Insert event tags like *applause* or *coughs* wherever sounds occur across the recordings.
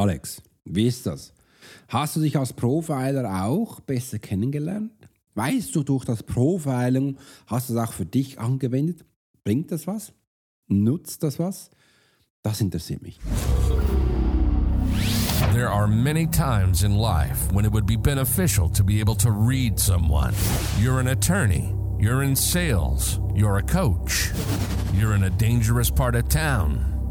Alex, wie ist das? Hast du dich als Profiler auch besser kennengelernt? Weißt du, durch das Profiling hast du es auch für dich angewendet? Bringt das was? Nutzt das was? Das interessiert mich. There are many times in life when it would be beneficial to be able to read someone. You're an attorney, you're in sales, you're a coach, you're in a dangerous part of town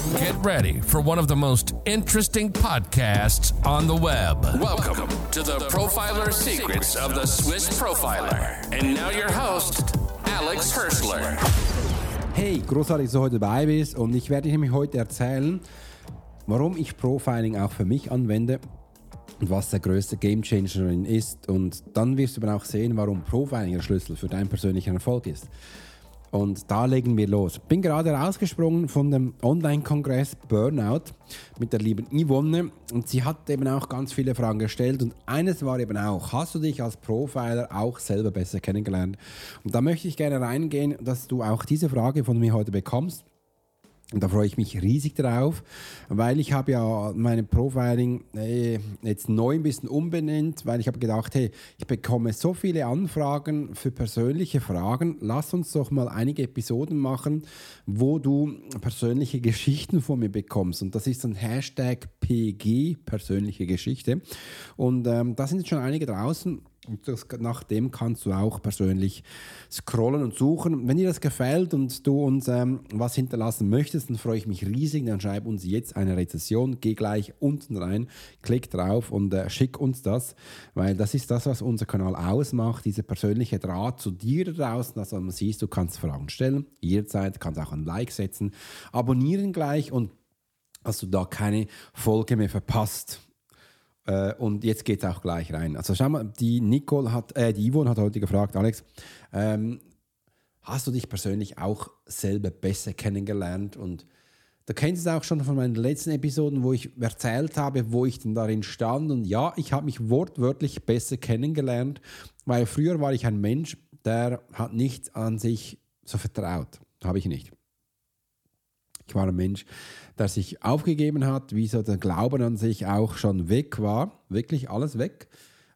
Get ready for one of the most interesting podcasts on the web. Welcome to the Profiler Secrets of the Swiss Profiler. And now your host, Alex Hirschler. Hey, großartig, dass du heute dabei bist und ich werde dir nämlich heute erzählen, warum ich Profiling auch für mich anwende und was der größte Gamechanger ist. Und dann wirst du aber auch sehen, warum Profiling der Schlüssel für deinen persönlichen Erfolg ist. Und da legen wir los. Bin gerade rausgesprungen von dem Online-Kongress Burnout mit der lieben Yvonne und sie hat eben auch ganz viele Fragen gestellt und eines war eben auch, hast du dich als Profiler auch selber besser kennengelernt? Und da möchte ich gerne reingehen, dass du auch diese Frage von mir heute bekommst und da freue ich mich riesig drauf, weil ich habe ja meine Profiling äh, jetzt neu ein bisschen umbenannt, weil ich habe gedacht, hey, ich bekomme so viele Anfragen für persönliche Fragen. Lass uns doch mal einige Episoden machen, wo du persönliche Geschichten von mir bekommst. Und das ist ein Hashtag PG, persönliche Geschichte. Und ähm, da sind jetzt schon einige draußen. Und das, nach dem kannst du auch persönlich scrollen und suchen. Wenn dir das gefällt und du uns ähm, was hinterlassen möchtest, dann freue ich mich riesig. Dann schreib uns jetzt eine Rezession, geh gleich unten rein, klick drauf und äh, schick uns das, weil das ist das, was unser Kanal ausmacht, dieser persönliche Draht zu dir draußen. Also man siehst, du kannst Fragen stellen, jederzeit, kannst auch ein Like setzen, abonnieren gleich und dass du da keine Folge mehr verpasst. Äh, und jetzt geht es auch gleich rein. Also schau mal, die Nicole hat, äh, die Yvonne hat heute gefragt, Alex, ähm, hast du dich persönlich auch selber besser kennengelernt? Und du kennst es auch schon von meinen letzten Episoden, wo ich erzählt habe, wo ich denn darin stand. Und ja, ich habe mich wortwörtlich besser kennengelernt, weil früher war ich ein Mensch, der hat nicht an sich so vertraut. Habe ich nicht. Ich war ein Mensch, der sich aufgegeben hat, wie so der Glauben an sich auch schon weg war, wirklich alles weg.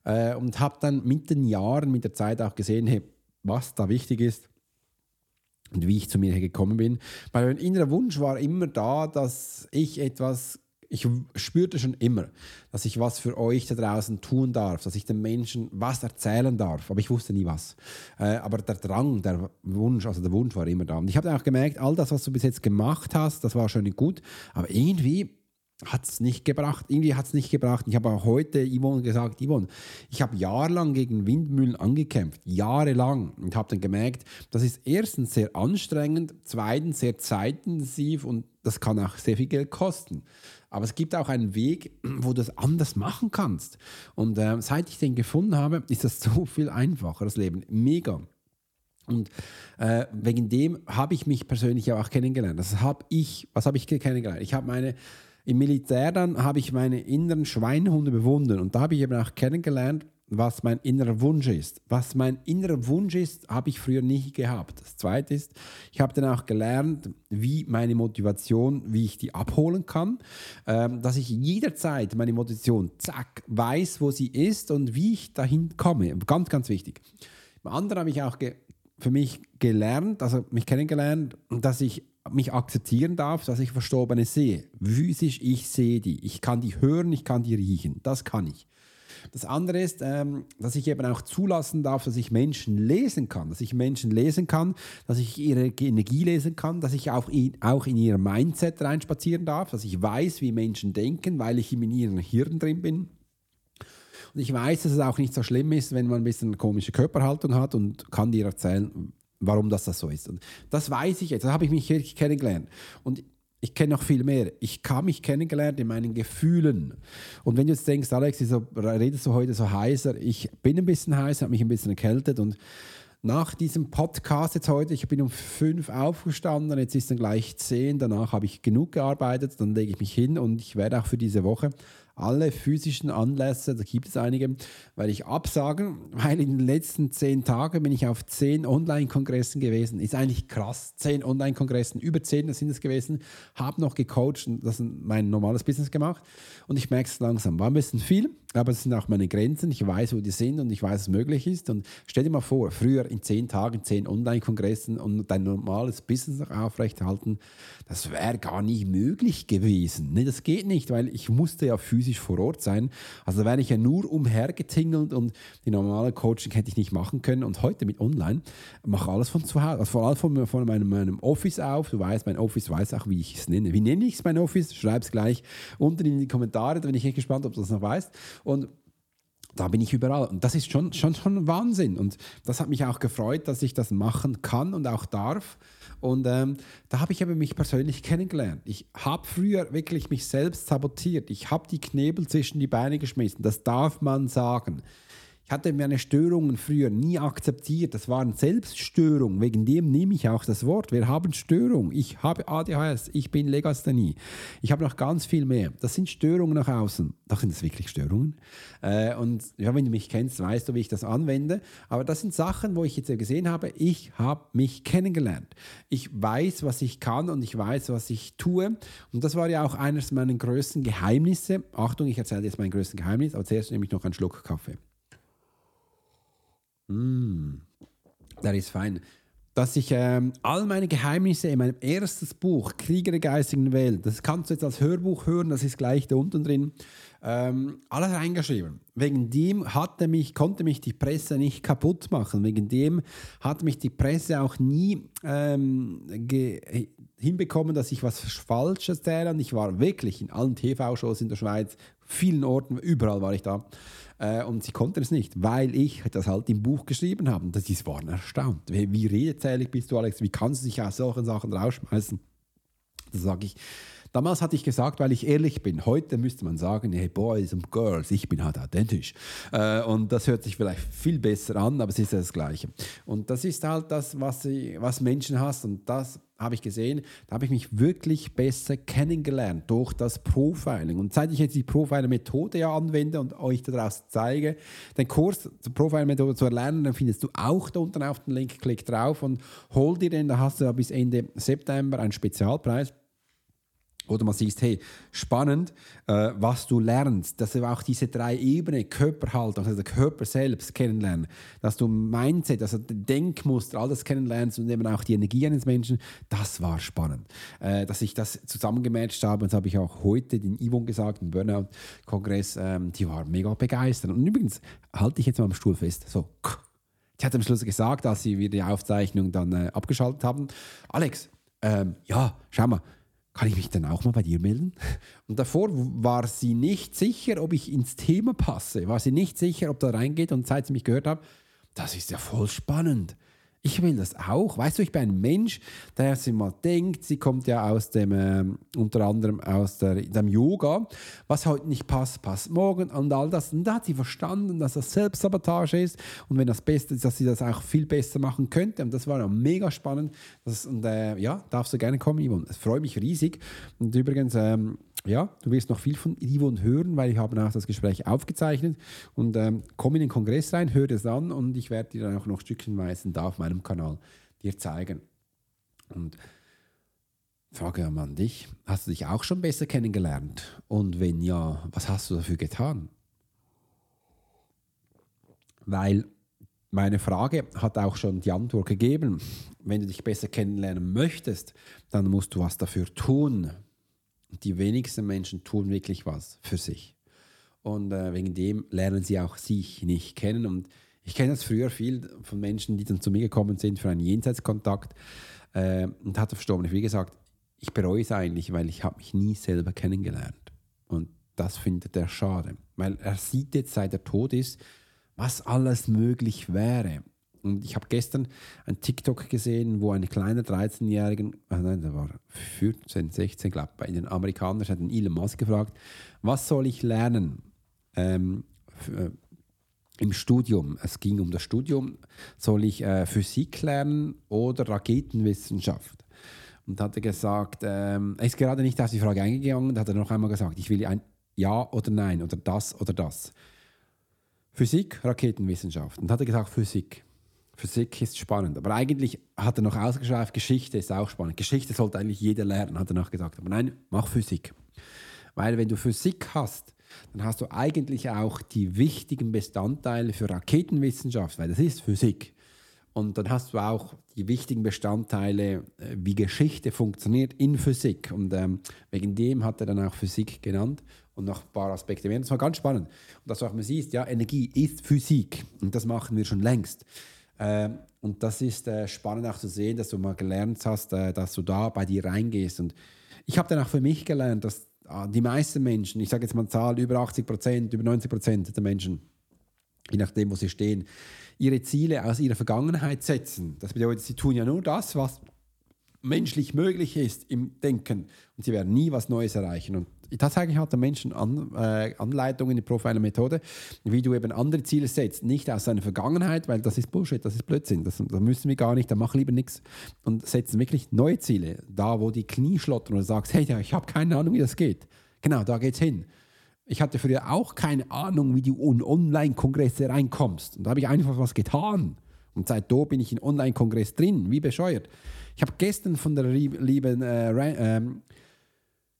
Äh, und habe dann mit den Jahren, mit der Zeit auch gesehen, hey, was da wichtig ist und wie ich zu mir gekommen bin. Weil mein innerer Wunsch war immer da, dass ich etwas ich spürte schon immer, dass ich was für euch da draußen tun darf, dass ich den Menschen was erzählen darf, aber ich wusste nie was. Äh, aber der Drang, der Wunsch, also der Wunsch war immer da. Und ich habe auch gemerkt, all das, was du bis jetzt gemacht hast, das war schon gut, aber irgendwie hat es nicht gebracht. Irgendwie hat es nicht gebracht. Ich habe auch heute Yvonne gesagt, Yvonne, ich habe jahrelang gegen Windmühlen angekämpft, jahrelang und habe dann gemerkt, das ist erstens sehr anstrengend, zweitens sehr zeitintensiv und das kann auch sehr viel Geld kosten. Aber es gibt auch einen Weg, wo du das anders machen kannst. Und äh, seit ich den gefunden habe, ist das *laughs* so viel einfacher, das Leben. Mega. Und äh, wegen dem habe ich mich persönlich auch kennengelernt. Das habe ich, was habe ich kennengelernt? Ich habe meine, im Militär dann habe ich meine inneren Schweinhunde bewundert und da habe ich eben auch kennengelernt, was mein innerer Wunsch ist. Was mein innerer Wunsch ist, habe ich früher nicht gehabt. Das Zweite ist, ich habe dann auch gelernt, wie meine Motivation, wie ich die abholen kann, ähm, dass ich jederzeit meine Motivation, zack, weiß, wo sie ist und wie ich dahin komme. Ganz, ganz wichtig. Im anderen habe ich auch für mich gelernt, also mich kennengelernt, dass ich mich akzeptieren darf, dass ich Verstorbene sehe. Physisch, ich sehe die. Ich kann die hören, ich kann die riechen. Das kann ich. Das andere ist, ähm, dass ich eben auch zulassen darf, dass ich Menschen lesen kann, dass ich Menschen lesen kann, dass ich ihre Energie lesen kann, dass ich auch in, auch in ihr Mindset reinspazieren darf, dass ich weiß, wie Menschen denken, weil ich in ihrem Hirn drin bin. Und ich weiß, dass es auch nicht so schlimm ist, wenn man ein bisschen eine komische Körperhaltung hat und kann dir erzählen, warum das, das so ist. Und das weiß ich jetzt, da habe ich mich wirklich kennengelernt. Und ich kenne noch viel mehr. Ich habe mich kennengelernt in meinen Gefühlen. Und wenn du jetzt denkst, Alex, wieso redest du heute so heißer? Ich bin ein bisschen heiß, habe mich ein bisschen erkältet und nach diesem Podcast jetzt heute, ich bin um fünf aufgestanden, jetzt ist dann gleich zehn, danach habe ich genug gearbeitet, dann lege ich mich hin und ich werde auch für diese Woche alle physischen Anlässe, da gibt es einige, werde ich absagen, weil in den letzten zehn Tagen bin ich auf zehn Online-Kongressen gewesen. Ist eigentlich krass. Zehn Online-Kongressen, über zehn sind es gewesen. Habe noch gecoacht und das ist mein normales Business gemacht. Und ich merke es langsam. War ein bisschen viel, aber es sind auch meine Grenzen. Ich weiß, wo die sind und ich weiß, was möglich ist. Und stell dir mal vor, früher in zehn Tagen zehn Online-Kongressen und dein normales Business noch aufrechterhalten, das wäre gar nicht möglich gewesen. Nee, das geht nicht, weil ich musste ja physisch vor Ort sein. Also wäre ich ja nur umhergetingelt und die normale Coaching hätte ich nicht machen können. Und heute mit Online mache alles von zu Hause, also vor allem von, von meinem, meinem, Office auf. Du weißt, mein Office weiß auch, wie ich es nenne. Wie nenne ich es mein Office? Schreib es gleich unten in die Kommentare, da bin ich echt gespannt, ob du das noch weißt. Und da bin ich überall. Und das ist schon, schon, schon Wahnsinn. Und das hat mich auch gefreut, dass ich das machen kann und auch darf. Und ähm, da habe ich aber mich persönlich kennengelernt. Ich habe früher wirklich mich selbst sabotiert. Ich habe die Knebel zwischen die Beine geschmissen. Das darf man sagen. Ich hatte meine Störungen früher nie akzeptiert. Das waren Selbststörungen. Wegen dem nehme ich auch das Wort. Wir haben Störungen. Ich habe ADHS. Ich bin Legasthenie. Ich habe noch ganz viel mehr. Das sind Störungen nach außen. Doch sind das wirklich Störungen. Äh, und ja, wenn du mich kennst, weißt du, wie ich das anwende. Aber das sind Sachen, wo ich jetzt gesehen habe, ich habe mich kennengelernt. Ich weiß, was ich kann und ich weiß, was ich tue. Und das war ja auch eines meiner größten Geheimnisse. Achtung, ich erzähle jetzt mein größtes Geheimnis, aber zuerst nehme ich noch einen Schluck Kaffee. Mm, das ist fein. Dass ich ähm, all meine Geheimnisse in meinem erstes Buch, Krieger der geistigen Welt, das kannst du jetzt als Hörbuch hören, das ist gleich da unten drin, ähm, alles reingeschrieben. Wegen dem hatte mich, konnte mich die Presse nicht kaputt machen. Wegen dem hat mich die Presse auch nie ähm, hinbekommen, dass ich was Falsches erzähle. Und ich war wirklich in allen TV-Shows in der Schweiz, vielen Orten, überall war ich da. Äh, und sie konnten es nicht, weil ich das halt im Buch geschrieben habe. Und die waren erstaunt. Wie, wie redezählig bist du, Alex? Wie kannst du dich aus solchen Sachen rausschmeißen? Da sage ich, Damals hatte ich gesagt, weil ich ehrlich bin. Heute müsste man sagen, hey Boys und Girls, ich bin halt authentisch. Äh, und das hört sich vielleicht viel besser an, aber es ist ja das Gleiche. Und das ist halt das, was, was Menschen hast. Und das habe ich gesehen, da habe ich mich wirklich besser kennengelernt durch das Profiling. Und seit ich jetzt die Profiling-Methode ja anwende und euch daraus zeige, den Kurs zur Profiling-Methode zu erlernen, dann findest du auch da unten auf den Link, klick drauf und hol dir den, da hast du ja bis Ende September einen Spezialpreis. Oder man sieht, hey, spannend, äh, was du lernst, dass du auch diese drei Ebenen, Körperhaltung, also der Körper selbst kennenlernen, dass du Mindset, also Denkmuster, all das kennenlernst und eben auch die Energie eines Menschen, das war spannend. Äh, dass ich das zusammengematcht habe, das habe ich auch heute den Yvonne gesagt, im Burnout-Kongress, ähm, die war mega begeistert. Und übrigens, halte ich jetzt mal am Stuhl fest, so, die hat am Schluss gesagt, als sie wieder die Aufzeichnung dann äh, abgeschaltet haben, Alex, ähm, ja, schau mal, kann ich mich dann auch mal bei dir melden? *laughs* Und davor war sie nicht sicher, ob ich ins Thema passe, war sie nicht sicher, ob da reingeht und seit sie mich gehört hat, das ist ja voll spannend ich will das auch. Weißt du, ich bin ein Mensch, der sich mal denkt, sie kommt ja aus dem, äh, unter anderem aus der, dem Yoga, was heute nicht passt, passt morgen und all das. Und da hat sie verstanden, dass das Selbstsabotage ist und wenn das Beste ist, dass sie das auch viel besser machen könnte. Und das war ja mega spannend. Das, und äh, ja, darfst du gerne kommen, Yvonne. Es freut mich riesig. Und übrigens, ähm, ja, du wirst noch viel von Yvonne hören, weil ich habe auch das Gespräch aufgezeichnet und ähm, komm in den Kongress rein, hör es an und ich werde dir dann auch noch stückchenweise da auf meinem Kanal dir zeigen. Und Frage an dich, hast du dich auch schon besser kennengelernt? Und wenn ja, was hast du dafür getan? Weil meine Frage hat auch schon die Antwort gegeben. Wenn du dich besser kennenlernen möchtest, dann musst du was dafür tun die wenigsten Menschen tun wirklich was für sich. Und äh, wegen dem lernen sie auch sich nicht kennen. Und ich kenne das früher viel von Menschen, die dann zu mir gekommen sind für einen Jenseitskontakt äh, und hatte verstorben. Wie gesagt, ich bereue es eigentlich, weil ich habe mich nie selber kennengelernt. Und das findet er schade, weil er sieht jetzt, seit er tot ist, was alles möglich wäre. Und ich habe gestern ein TikTok gesehen, wo eine kleine 13-Jährige, ah nein, der war 14, 16, glaube ich, bei den Amerikanern, hat den Elon Musk gefragt, was soll ich lernen ähm, äh, im Studium? Es ging um das Studium, soll ich äh, Physik lernen oder Raketenwissenschaft? Und hat er gesagt, ähm, er ist gerade nicht auf die Frage eingegangen, hat er noch einmal gesagt, ich will ein Ja oder Nein oder das oder das. Physik, Raketenwissenschaft. Und hat er gesagt, Physik. Physik ist spannend. Aber eigentlich hat er noch ausgeschreibt, Geschichte ist auch spannend. Geschichte sollte eigentlich jeder lernen, hat er noch gesagt. Aber nein, mach Physik. Weil wenn du Physik hast, dann hast du eigentlich auch die wichtigen Bestandteile für Raketenwissenschaft, weil das ist Physik. Und dann hast du auch die wichtigen Bestandteile, äh, wie Geschichte funktioniert in Physik. Und ähm, wegen dem hat er dann auch Physik genannt und noch ein paar Aspekte mehr. Das war ganz spannend. Und dass du auch mal siehst, ja, Energie ist Physik und das machen wir schon längst. Ähm, und das ist äh, spannend auch zu sehen, dass du mal gelernt hast, äh, dass du da bei dir reingehst. Und ich habe dann auch für mich gelernt, dass äh, die meisten Menschen, ich sage jetzt mal Zahl, über 80 Prozent, über 90 Prozent der Menschen, je nachdem, wo sie stehen, ihre Ziele aus ihrer Vergangenheit setzen. Das bedeutet, sie tun ja nur das, was menschlich möglich ist im Denken und sie werden nie was Neues erreichen. Und tatsächlich hat der Mensch An, äh, Anleitungen in der Profiler-Methode, wie du eben andere Ziele setzt, nicht aus seiner Vergangenheit, weil das ist Bullshit, das ist Blödsinn, das, das müssen wir gar nicht, dann mach lieber nichts und setzen wirklich neue Ziele, da wo die Knie schlottern und sagst, hey, ich habe keine Ahnung, wie das geht. Genau, da geht's hin. Ich hatte früher auch keine Ahnung, wie du in Online-Kongresse reinkommst. Und da habe ich einfach was getan. Und seit da bin ich in Online-Kongress drin, wie bescheuert. Ich habe gestern von der lieben äh, ähm,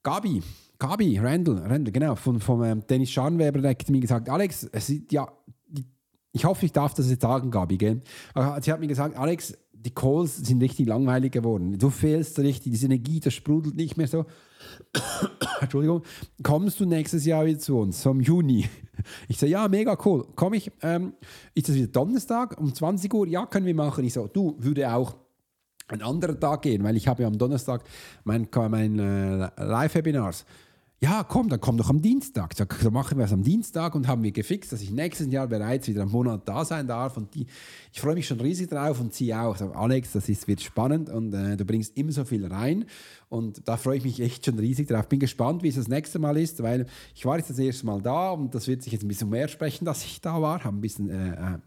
Gabi, Gabi, Randall, Randall, genau, von, vom ähm, Dennis Scharnweber direkt mir gesagt, Alex, ist, ja, ich hoffe, ich darf das jetzt sagen, Gabi, gell? Sie hat mir gesagt, Alex, die Calls sind richtig langweilig geworden. Du fehlst richtig, diese Energie, das sprudelt nicht mehr so. *coughs* Entschuldigung, kommst du nächstes Jahr wieder zu uns, vom Juni? *laughs* Ich sage, ja, mega cool. Komme ich, ähm, ist das wieder Donnerstag um 20 Uhr? Ja, können wir machen. Ich so, du, würde auch ein anderer Tag gehen, weil ich habe ja am Donnerstag mein, mein äh, Live-Webinars ja, komm, dann komm doch am Dienstag. So machen wir es am Dienstag und haben wir gefixt, dass ich nächstes Jahr bereits wieder einen Monat da sein darf. Und die, ich freue mich schon riesig drauf und sie auch. So, Alex, das ist, wird spannend und äh, du bringst immer so viel rein. Und da freue ich mich echt schon riesig drauf. Bin gespannt, wie es das nächste Mal ist, weil ich war jetzt das erste Mal da und das wird sich jetzt ein bisschen mehr sprechen, dass ich da war. Habe ein bisschen äh, äh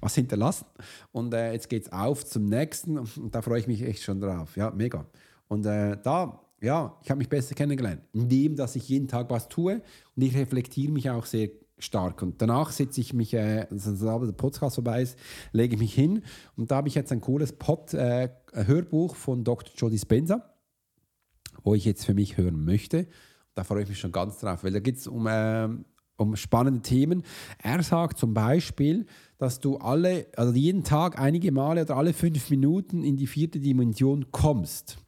was hinterlassen. Und äh, jetzt geht es auf zum nächsten und da freue ich mich echt schon drauf. Ja, mega. Und äh, da ja, ich habe mich besser kennengelernt, indem dass ich jeden Tag was tue und ich reflektiere mich auch sehr stark. Und danach setze ich mich, äh, der Podcast vorbei ist, lege ich mich hin und da habe ich jetzt ein cooles Pod, äh, Hörbuch von Dr. Joe Dispenza, wo ich jetzt für mich hören möchte. Da freue ich mich schon ganz drauf, weil da geht es um, äh, um spannende Themen. Er sagt zum Beispiel, dass du alle, also jeden Tag einige Male oder alle fünf Minuten in die vierte Dimension kommst.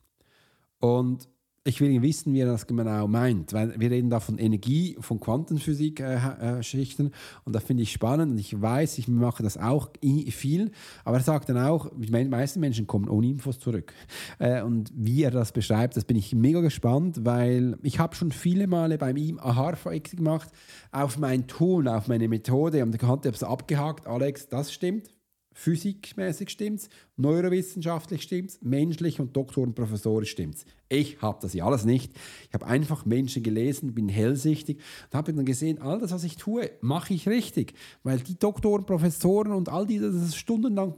Und ich will wissen, wie er das genau meint, weil wir reden da von Energie, von Quantenphysik-Schichten äh, äh, und das finde ich spannend und ich weiß, ich mache das auch viel, aber er sagt dann auch, die meisten Menschen kommen ohne Infos zurück. Äh, und wie er das beschreibt, das bin ich mega gespannt, weil ich habe schon viele Male bei ihm Aha-Effekte gemacht auf mein Tun, auf meine Methode und ich hatte es abgehakt, Alex, das stimmt, physikmäßig stimmt's, neurowissenschaftlich stimmt's, menschlich und Doktor und Professorisch stimmt's. Ich habe das ja alles nicht. Ich habe einfach Menschen gelesen, bin hellsichtig und habe dann gesehen, all das, was ich tue, mache ich richtig. Weil die Doktoren, Professoren und all die, die das stundenlang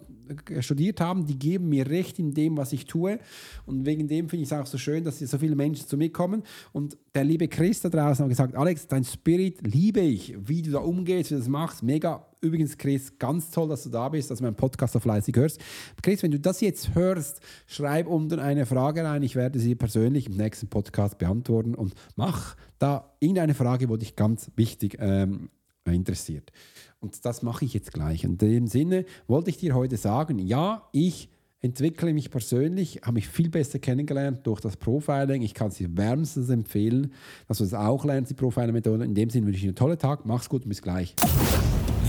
studiert haben, die geben mir recht in dem, was ich tue. Und wegen dem finde ich es auch so schön, dass so viele Menschen zu mir kommen. Und der liebe Chris da draußen hat gesagt, Alex, dein Spirit liebe ich, wie du da umgehst, wie du das machst. Mega. Übrigens, Chris, ganz toll, dass du da bist, dass du meinen Podcast so fleißig hörst. Chris, wenn du das jetzt hörst, schreib unten eine Frage rein. Ich werde sie persönlich im nächsten Podcast beantworten und mach da irgendeine Frage, wo dich ganz wichtig ähm, interessiert. Und das mache ich jetzt gleich. Und in dem Sinne wollte ich dir heute sagen, ja, ich entwickle mich persönlich, habe mich viel besser kennengelernt durch das Profiling. Ich kann es dir wärmstens empfehlen, dass du es das auch lernst, die Profiling-Methode. In dem Sinne wünsche ich dir einen tollen Tag. Mach's gut und bis gleich.